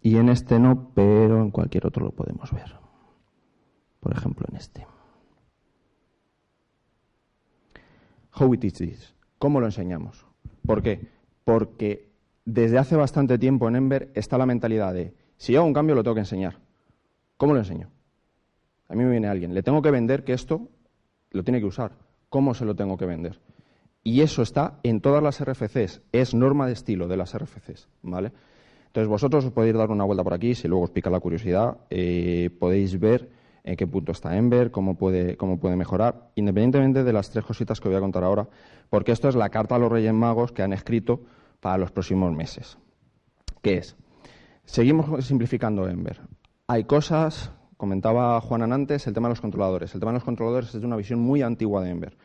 Y en este no, pero en cualquier otro lo podemos ver. Por ejemplo, en este. How we teach this. ¿Cómo lo enseñamos? ¿Por qué? Porque desde hace bastante tiempo en Ember está la mentalidad de, si hago un cambio lo tengo que enseñar. ¿Cómo lo enseño? A mí me viene alguien, le tengo que vender que esto lo tiene que usar. ¿Cómo se lo tengo que vender? Y eso está en todas las RFCs, es norma de estilo de las RFCs, ¿vale? Entonces vosotros os podéis dar una vuelta por aquí, si luego os pica la curiosidad, eh, podéis ver en qué punto está Ember, cómo puede, cómo puede mejorar, independientemente de las tres cositas que voy a contar ahora, porque esto es la carta a los Reyes Magos que han escrito para los próximos meses. ¿Qué es? Seguimos simplificando Ember. Hay cosas, comentaba Juan antes, el tema de los controladores. El tema de los controladores es de una visión muy antigua de Ember.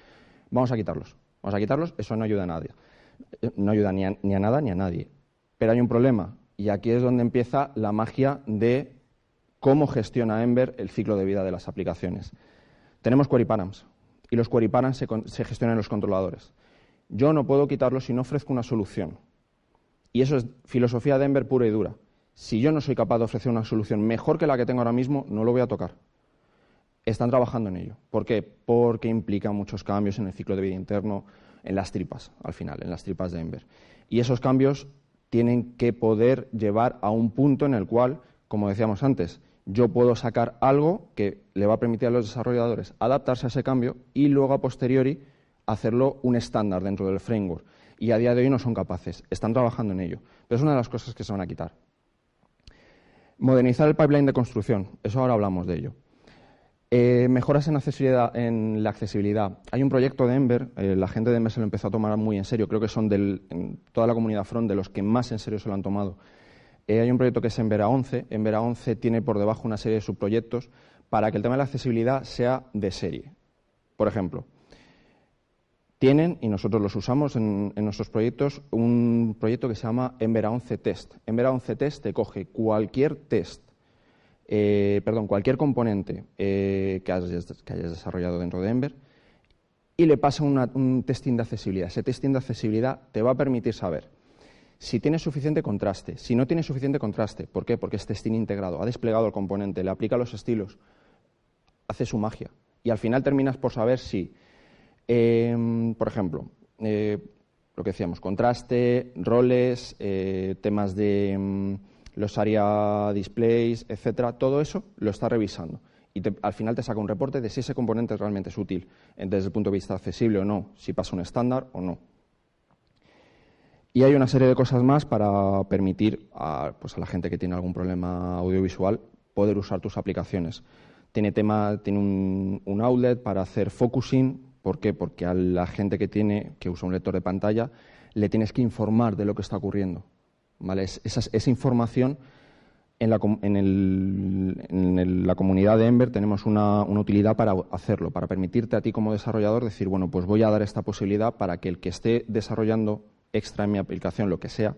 Vamos a quitarlos. Vamos a quitarlos, eso no ayuda a nadie. Eh, no ayuda ni a, ni a nada ni a nadie. Pero hay un problema, y aquí es donde empieza la magia de cómo gestiona Ember el ciclo de vida de las aplicaciones. Tenemos query params y los query params se, gestionan en los controladores. Yo no puedo quitarlos si no ofrezco una solución. Y eso es filosofía de Ember pura y dura. Si yo no soy capaz de ofrecer una solución mejor que la que tengo ahora mismo, no lo voy a tocar. Están trabajando en ello. ¿Por qué? Porque implica muchos cambios en el ciclo de vida interno, en las tripas, al final, en las tripas de Ember. Y esos cambios tienen que poder llevar a un punto en el cual, como decíamos antes, yo puedo sacar algo que le va a permitir a los desarrolladores adaptarse a ese cambio y luego a posteriori hacerlo un estándar dentro del framework. Y a día de hoy no son capaces, están trabajando en ello. Pero es una de las cosas que se van a quitar. Modernizar el pipeline de construcción, eso ahora hablamos de ello. Eh, mejoras en, la accesibilidad. Hay un proyecto de Ember, eh, la gente de Ember se lo empezó a tomar muy en serio, creo que son toda la comunidad front de los que más en serio se lo han tomado. Eh, hay un proyecto que es Envera 11. Envera 11 tiene por debajo una serie de subproyectos para que el tema de la accesibilidad sea de serie. Por ejemplo, tienen, y nosotros los usamos en, nuestros proyectos, un proyecto que se llama Envera 11 Test. Envera 11 Test te coge cualquier test, eh, perdón, cualquier componente eh, que, hayas, desarrollado dentro de Ember y le pasa un testing de accesibilidad. Ese testing de accesibilidad te va a permitir saber si tiene suficiente contraste, si no tiene suficiente contraste, ¿por qué? Porque es testing integrado, ha desplegado el componente, le aplica los estilos, hace su magia. Y al final terminas por saber si, em, por ejemplo, eh, lo que decíamos, contraste, roles, eh, temas de em, los ARIA displays, etcétera, todo eso lo está revisando. Y al final te saca un reporte de si ese componente realmente es útil desde el punto de vista accesible o no, si pasa un estándar o no. Y hay una serie de cosas más para permitir a, pues a la gente que tiene algún problema audiovisual poder usar tus aplicaciones. Tiene, tema, tiene un, outlet para hacer focusing. ¿Por qué? Porque a la gente que, tiene, que usa un lector de pantalla le tienes que informar de lo que está ocurriendo. esa, información en la, en, la, comunidad de Ember tenemos una, una, utilidad para hacerlo, para permitirte a ti como desarrollador decir, bueno, pues voy a dar esta posibilidad para que el que esté desarrollando extra en mi aplicación, lo que sea,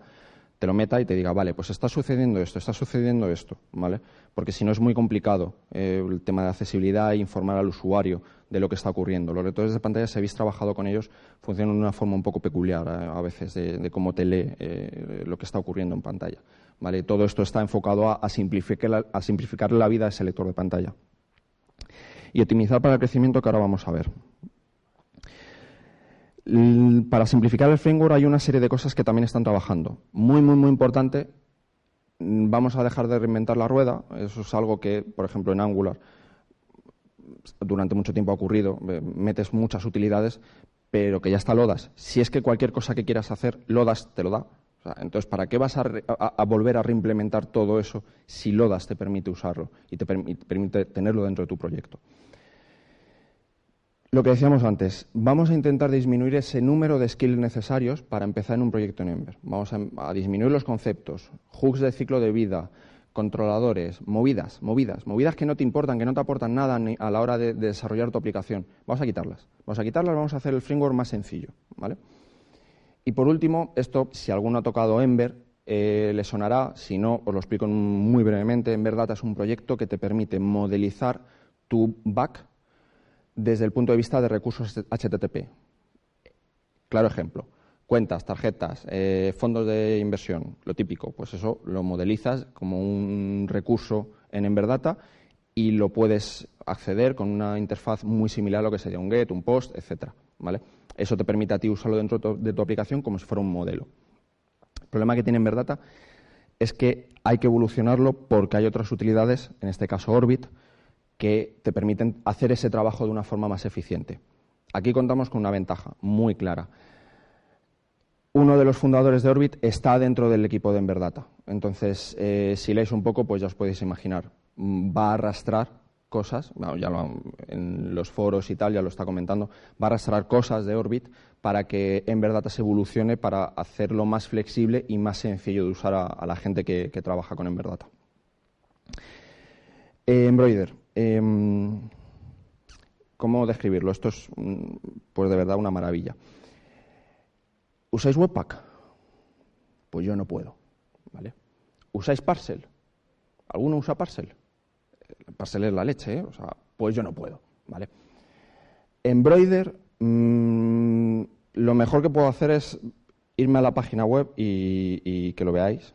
te lo meta y te diga, vale, pues está sucediendo esto, está sucediendo esto, ¿vale? Porque si no es muy complicado eh, el tema de accesibilidad e informar al usuario de lo que está ocurriendo. Los lectores de pantalla, si habéis trabajado con ellos, funcionan de una forma un poco peculiar eh, a veces de, cómo te lee eh, lo que está ocurriendo en pantalla, ¿vale? Todo esto está enfocado a, simplificar a simplificar la vida a ese lector de pantalla. Y optimizar para el crecimiento que ahora vamos a ver. Para simplificar el framework hay una serie de cosas que también están trabajando. Muy, muy, muy importante, mm, vamos a dejar de reinventar la rueda. Eso es algo que, por ejemplo, en Angular durante mucho tiempo ha ocurrido. Metes muchas utilidades, pero que ya está Lodas. Si es que cualquier cosa que quieras hacer, Lodas te lo da. entonces, ¿para qué vas a, volver a reimplementar todo eso si Lodas te permite usarlo y te permite tenerlo dentro de tu proyecto? Lo que decíamos antes, vamos a intentar disminuir ese número de skills necesarios para empezar en un proyecto en Ember. Vamos a, disminuir los conceptos, hooks de ciclo de vida, controladores, movidas, movidas, movidas que no te importan, que no te aportan nada a la hora de, desarrollar tu aplicación. Vamos a quitarlas. Vamos a quitarlas, vamos a hacer el framework más sencillo. ¿vale? Y por último, esto, si alguno ha tocado Ember, eh, le sonará, si no, os lo explico muy brevemente. Ember Data es un proyecto que te permite modelizar tu back desde el punto de vista de recursos HTTP. Claro ejemplo. Cuentas, tarjetas, eh, fondos de inversión, lo típico, pues eso lo modelizas como un recurso en Emberdata y lo puedes acceder con una interfaz muy similar a lo que sería un GET, un POST, etcétera. ¿vale? Eso te permite a ti usarlo dentro de tu aplicación como si fuera un modelo. problema que tiene Enverdata es que hay que evolucionarlo porque hay otras utilidades, en este caso Orbit, que te permiten hacer ese trabajo de una forma más eficiente. Aquí contamos con una ventaja muy clara. Uno de los fundadores de Orbit está dentro del equipo de Enverdata. Entonces, eh, si leéis un poco, pues ya os podéis imaginar. Va a arrastrar cosas, ya en los foros y tal ya lo está comentando, va a arrastrar cosas de Orbit para que Enverdata se evolucione para hacerlo más flexible y más sencillo de usar a, la gente que, trabaja con Enverdata. Eh, Embroider. Em, ¿Cómo describirlo? Esto es, mm, pues de verdad, una maravilla. ¿Usáis Webpack? Pues yo no puedo. ¿vale? ¿Usáis Parcel? ¿Alguno usa Parcel? Parcel es la leche, ¿eh? O sea, pues yo no puedo. ¿vale? Embroider, mm, lo mejor que puedo hacer es irme a la página web y que lo veáis.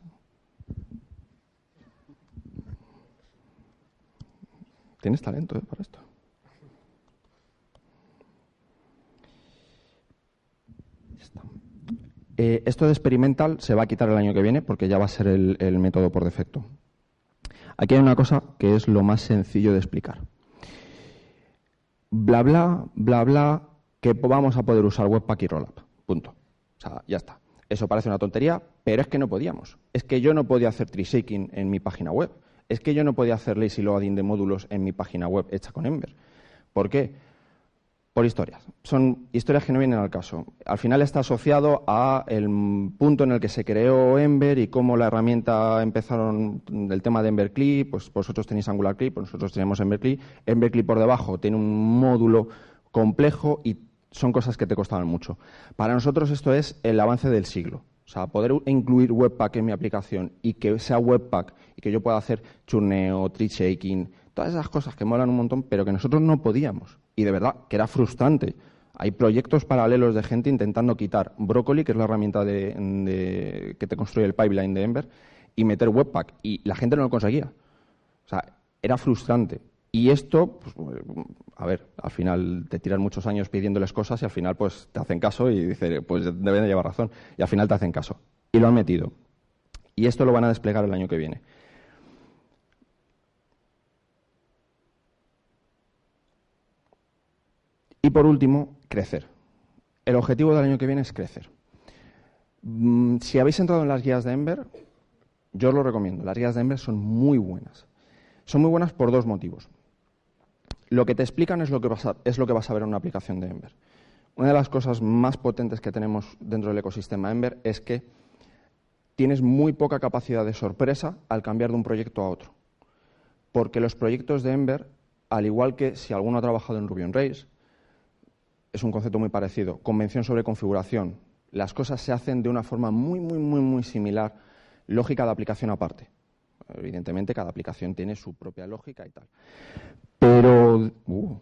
Tienes talento ¿eh? para esto. Eh, esto de experimental se va a quitar el año que viene porque ya va a ser el, método por defecto. Aquí hay una cosa que es lo más sencillo de explicar. Bla, bla, bla, bla, que vamos a poder usar Webpack y Rollup. Punto. O sea, ya está. Eso parece una tontería, pero es que no podíamos. Es que yo no podía hacer tree shaking en mi página web es que yo no podía hacer lazy loading de módulos en mi página web hecha con Ember. ¿Por qué? Por historias. Son historias que no vienen al caso. Al final está asociado a el punto en el que se creó Ember y cómo la herramienta empezaron del tema de Ember Clip, pues vosotros tenéis Angular Clip, pues nosotros tenemos Ember Clip. Ember Clip por debajo tiene un módulo complejo y son cosas que te costaban mucho. Para nosotros esto es el avance del siglo. O sea, poder incluir Webpack en mi aplicación y que sea Webpack y que yo pueda hacer churneo, tree shaking, todas esas cosas que molan un montón, pero que nosotros no podíamos. Y de verdad, que era frustrante. Hay proyectos paralelos de gente intentando quitar Broccoli, que es la herramienta que te construye el pipeline de Ember, y meter Webpack. Y la gente no lo conseguía. O sea, era frustrante. Y esto, pues, a ver, al final te tiran muchos años pidiéndoles cosas y al final pues te hacen caso y dicen, pues deben de llevar razón. Y al final te hacen caso. Y lo han metido. Y esto lo van a desplegar el año que viene. Y por último, crecer. El objetivo del año que viene es crecer. Mm, si habéis entrado en las guías de Ember, yo os lo recomiendo. Las guías de Ember son muy buenas. Son muy buenas por dos motivos lo que te explican es lo que, vas a, es lo que vas a ver en una aplicación de Ember. Una de las cosas más potentes que tenemos dentro del ecosistema Ember es que tienes muy poca capacidad de sorpresa al cambiar de un proyecto a otro. Porque los proyectos de Ember, al igual que si alguno ha trabajado en Ruby on Rails, es un concepto muy parecido. Convención sobre configuración. Las cosas se hacen de una forma muy, muy, muy, muy similar, lógica de aplicación aparte. Evidentemente, cada aplicación tiene su propia lógica y tal. Pero, uh,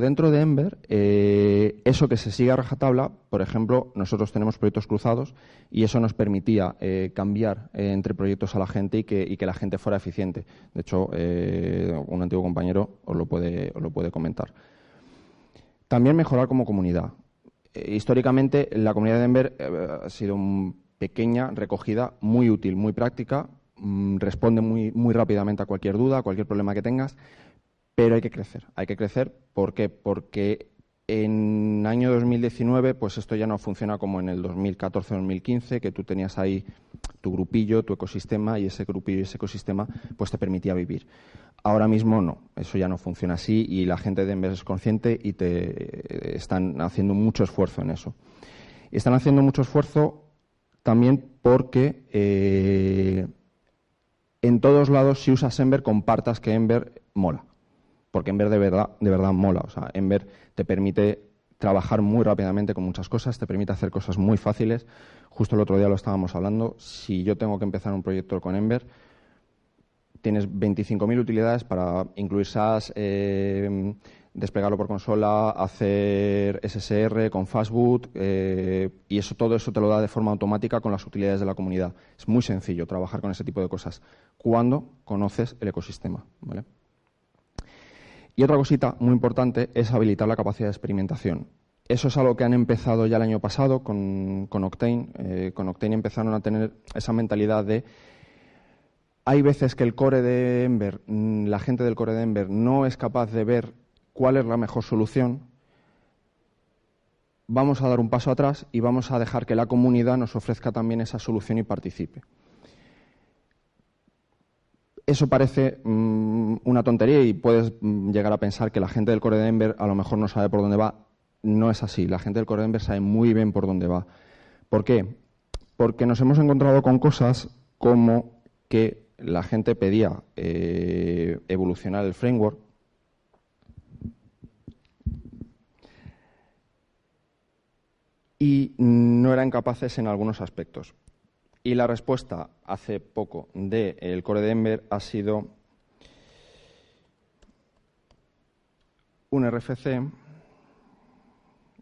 dentro de Ember, eh, eso que se sigue a rajatabla, por ejemplo, nosotros tenemos proyectos cruzados y eso nos permitía eh, cambiar eh, entre proyectos a la gente y que, la gente fuera eficiente. De hecho, un antiguo compañero os lo puede, os lo puede comentar. También mejorar como comunidad. históricamente, la comunidad de Ember ha sido pequeña, recogida, muy útil, muy práctica, mm, responde muy, muy rápidamente a cualquier duda, a cualquier problema que tengas pero hay que crecer. Hay que crecer, ¿por qué? Porque en año 2019, pues esto ya no funciona como en el 2014-2015, que tú tenías ahí tu grupillo, tu ecosistema, y ese grupillo y ese ecosistema pues te permitía vivir. Ahora mismo no, eso ya no funciona así y la gente de Ember es consciente y te están haciendo mucho esfuerzo en eso. Están haciendo mucho esfuerzo también porque eh, en todos lados, si usas Ember, compartas que Ember mola porque Ember de verdad, de verdad mola. O sea, Ember te permite trabajar muy rápidamente con muchas cosas, te permite hacer cosas muy fáciles. Justo el otro día lo estábamos hablando. Si yo tengo que empezar un proyecto con Ember, tienes 25.000 utilidades para incluir SaaS, eh, desplegarlo por consola, hacer SSR con Fastboot eh, y eso todo eso te lo da de forma automática con las utilidades de la comunidad. Es muy sencillo trabajar con ese tipo de cosas cuando conoces el ecosistema, ¿vale? Y otra cosita muy importante es habilitar la capacidad de experimentación. eso es algo que han empezado ya el año pasado con, con Octane. Eh, con Octane empezaron a tener esa mentalidad de hay veces que el core de Ember, mm, la gente del core de Ember no es capaz de ver cuál es la mejor solución. Vamos a dar un paso atrás y vamos a dejar que la comunidad nos ofrezca también esa solución y participe. Eso parece mm, una tontería y puedes mm, llegar a pensar que la gente del core de Ember a lo mejor no sabe por dónde va. No es así. La gente del core de Ember sabe muy bien por dónde va. ¿Por qué? Porque nos hemos encontrado con cosas como que la gente pedía eh, evolucionar el framework y no eran capaces en algunos aspectos. Y la respuesta hace poco del core de Ember ha sido un RFC.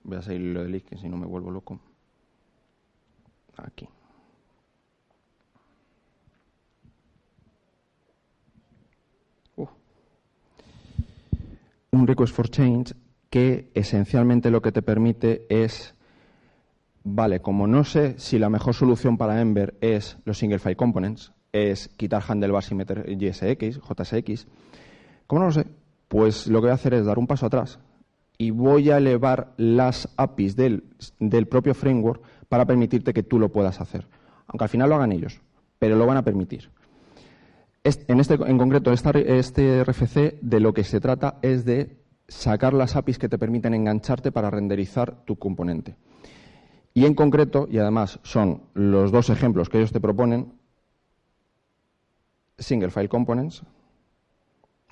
Voy a seguir lo del que si no me vuelvo loco. Aquí. un request for change que esencialmente lo que te permite es, vale, como no sé si la mejor solución para Ember es los single file components, es quitar handlebars y meter JSX, JSX, como no lo sé, pues lo que voy a hacer es dar un paso atrás y voy a elevar las APIs del, propio framework para permitirte que tú lo puedas hacer. Aunque al final lo hagan ellos, pero lo van a permitir en, este, en concreto, este RFC de lo que se trata es de sacar las APIs que te permiten engancharte para renderizar tu componente. Y en concreto, y además son los dos ejemplos que ellos te proponen, Single File Components,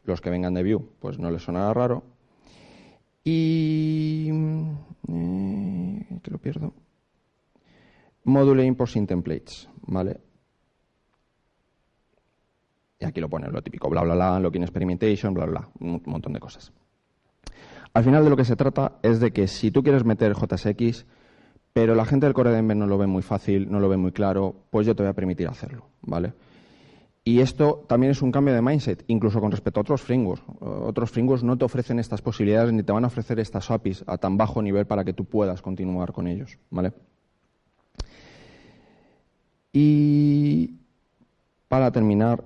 los que vengan de Vue, pues no les sonará raro, y... Eh, que lo pierdo. Module Import in Templates, ¿vale? Y aquí lo ponen, lo típico, bla, bla, bla, login experimentation, bla, bla, un montón de cosas. Al final de lo que se trata es de que si tú quieres meter JSX, pero la gente del Core de Ember no lo ve muy fácil, no lo ve muy claro, pues yo te voy a permitir hacerlo, ¿vale? Y esto también es un cambio de mindset, incluso con respecto a otros frameworks. Otros frameworks no te ofrecen estas posibilidades ni te van a ofrecer estas APIs a tan bajo nivel para que tú puedas continuar con ellos, ¿vale? Y para terminar,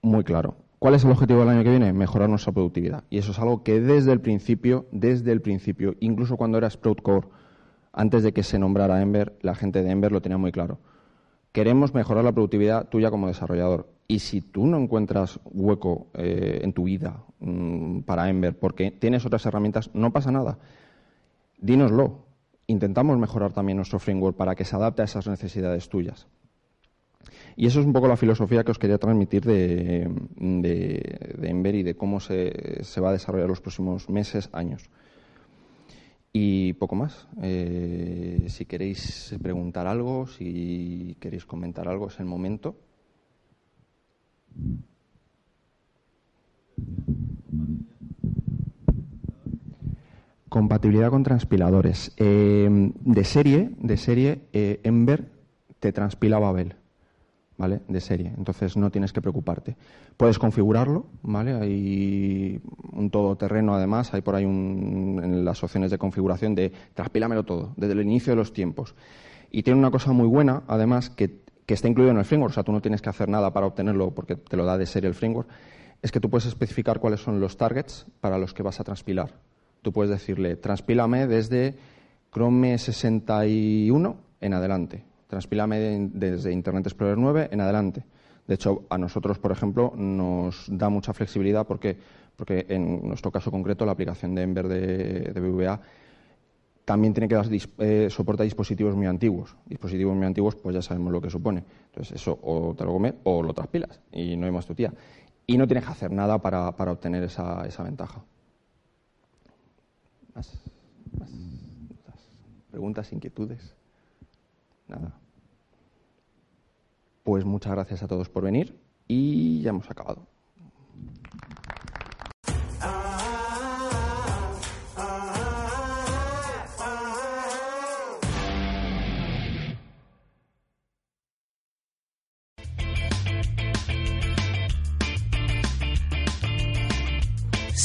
muy claro. ¿Cuál es el objetivo del año que viene? Mejorar nuestra productividad. Y eso es algo que desde el principio, desde el principio, incluso cuando era Sprout Core, antes de que se nombrara Ember, la gente de Ember lo tenía muy claro. Queremos mejorar la productividad tuya como desarrollador. Y si tú no encuentras hueco eh, en tu vida mm, para Ember porque tienes otras herramientas, no pasa nada. Dínoslo. Intentamos mejorar también nuestro framework para que se adapte a esas necesidades tuyas. Y eso es un poco la filosofía que os quería transmitir de, Ember y de cómo se, va a desarrollar los próximos meses, años. Y poco más. Eh, si queréis preguntar algo, si queréis comentar algo, es el momento. Compatibilidad con transpiladores. Eh, de serie, de serie, eh, Ember te transpila Babel. ¿Vale? De serie. Entonces no tienes que preocuparte. Puedes configurarlo, ¿vale? Hay un todoterreno además, hay por ahí un, en las opciones de configuración de transpílamelo todo, desde el inicio de los tiempos. Y tiene una cosa muy buena, además, que, que está incluido en el framework, o sea, tú no tienes que hacer nada para obtenerlo porque te lo da de serie el framework, es que tú puedes especificar cuáles son los targets para los que vas a transpilar. Tú puedes decirle, transpílame desde Chrome 61 en adelante Transpílame desde Internet Explorer 9 en adelante. De hecho, a nosotros, por ejemplo, nos da mucha flexibilidad porque, porque en nuestro caso concreto la aplicación de Ember de, de BVA también tiene que dar eh, soporte dispositivos muy antiguos. Dispositivos muy antiguos, pues ya sabemos lo que supone. Entonces, eso o te lo comes o lo transpilas y no hay más tu tía. Y no tienes que hacer nada para, para obtener esa, esa ventaja. ¿Más? ¿Más? ¿Preguntas, inquietudes? Nada. Pues muchas gracias a todos por venir y ya hemos acabado.